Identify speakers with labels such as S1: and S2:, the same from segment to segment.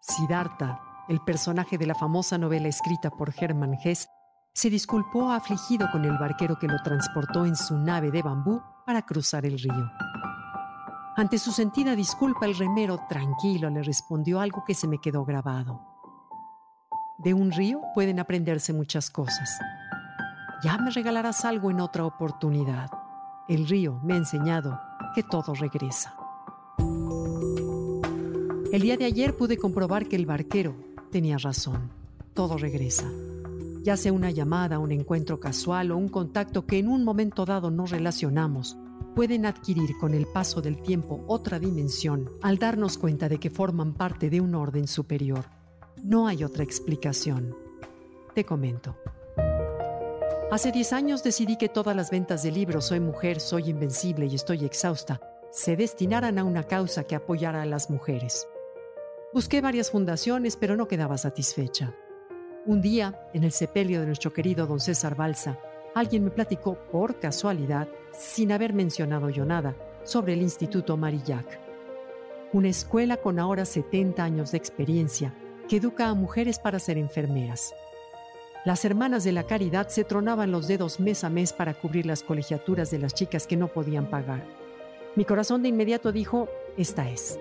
S1: Siddhartha, el personaje de la famosa novela escrita por Hermann Hesse, se disculpó afligido con el barquero que lo transportó en su nave de bambú para cruzar el río. Ante su sentida disculpa, el remero tranquilo le respondió algo que se me quedó grabado. De un río pueden aprenderse muchas cosas. Ya me regalarás algo en otra oportunidad. El río me ha enseñado que todo regresa. El día de ayer pude comprobar que el barquero tenía razón. Todo regresa. Ya sea una llamada, un encuentro casual o un contacto que en un momento dado no relacionamos, pueden adquirir con el paso del tiempo otra dimensión al darnos cuenta de que forman parte de un orden superior. No hay otra explicación. Te comento. Hace 10 años decidí que todas las ventas de libros Soy mujer, soy invencible y estoy exhausta se destinaran a una causa que apoyara a las mujeres. Busqué varias fundaciones, pero no quedaba satisfecha. Un día, en el sepelio de nuestro querido don César Balsa, alguien me platicó por casualidad, sin haber mencionado yo nada, sobre el Instituto Marillac. Una escuela con ahora 70 años de experiencia que educa a mujeres para ser enfermeras. Las hermanas de la caridad se tronaban los dedos mes a mes para cubrir las colegiaturas de las chicas que no podían pagar. Mi corazón de inmediato dijo, esta es.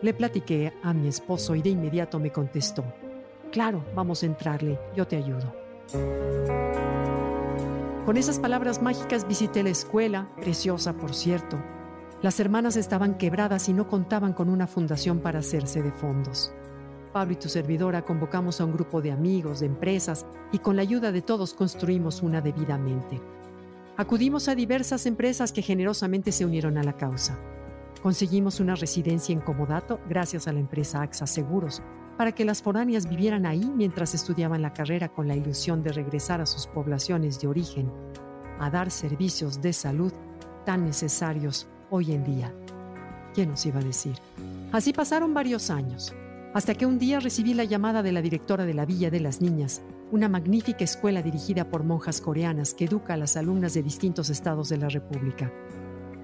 S1: Le platiqué a mi esposo y de inmediato me contestó, claro, vamos a entrarle, yo te ayudo. Con esas palabras mágicas visité la escuela, preciosa por cierto. Las hermanas estaban quebradas y no contaban con una fundación para hacerse de fondos. Pablo y tu servidora convocamos a un grupo de amigos, de empresas, y con la ayuda de todos construimos una debidamente. Acudimos a diversas empresas que generosamente se unieron a la causa. Conseguimos una residencia en Comodato gracias a la empresa AXA Seguros, para que las foráneas vivieran ahí mientras estudiaban la carrera con la ilusión de regresar a sus poblaciones de origen, a dar servicios de salud tan necesarios hoy en día. ¿Quién nos iba a decir? Así pasaron varios años, hasta que un día recibí la llamada de la directora de la Villa de las Niñas, una magnífica escuela dirigida por monjas coreanas que educa a las alumnas de distintos estados de la República.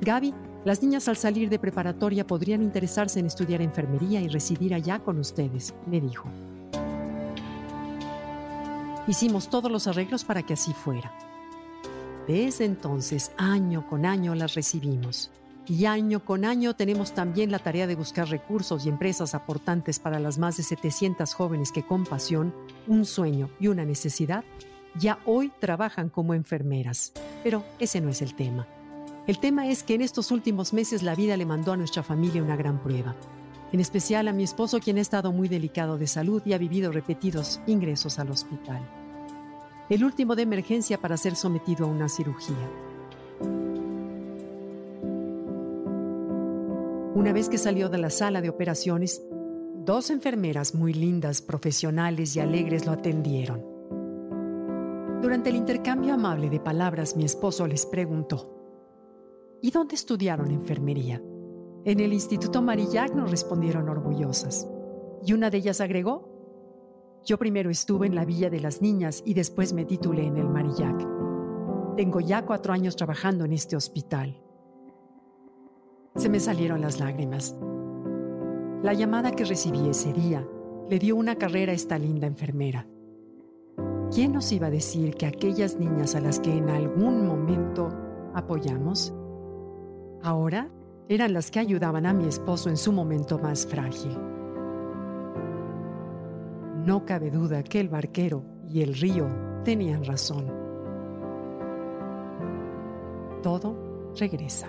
S1: Gaby las niñas al salir de preparatoria podrían interesarse en estudiar enfermería y residir allá con ustedes, me dijo. Hicimos todos los arreglos para que así fuera. Desde entonces, año con año las recibimos. Y año con año tenemos también la tarea de buscar recursos y empresas aportantes para las más de 700 jóvenes que con pasión, un sueño y una necesidad ya hoy trabajan como enfermeras. Pero ese no es el tema. El tema es que en estos últimos meses la vida le mandó a nuestra familia una gran prueba. En especial a mi esposo, quien ha estado muy delicado de salud y ha vivido repetidos ingresos al hospital. El último de emergencia para ser sometido a una cirugía. Una vez que salió de la sala de operaciones, dos enfermeras muy lindas, profesionales y alegres lo atendieron. Durante el intercambio amable de palabras, mi esposo les preguntó, ¿Y dónde estudiaron enfermería? En el Instituto Marillac nos respondieron orgullosas. Y una de ellas agregó, yo primero estuve en la Villa de las Niñas y después me titulé en el Marillac. Tengo ya cuatro años trabajando en este hospital. Se me salieron las lágrimas. La llamada que recibí ese día le dio una carrera a esta linda enfermera. ¿Quién nos iba a decir que aquellas niñas a las que en algún momento apoyamos ahora eran las que ayudaban a mi esposo en su momento más frágil. No cabe duda que el barquero y el río tenían razón. Todo regresa.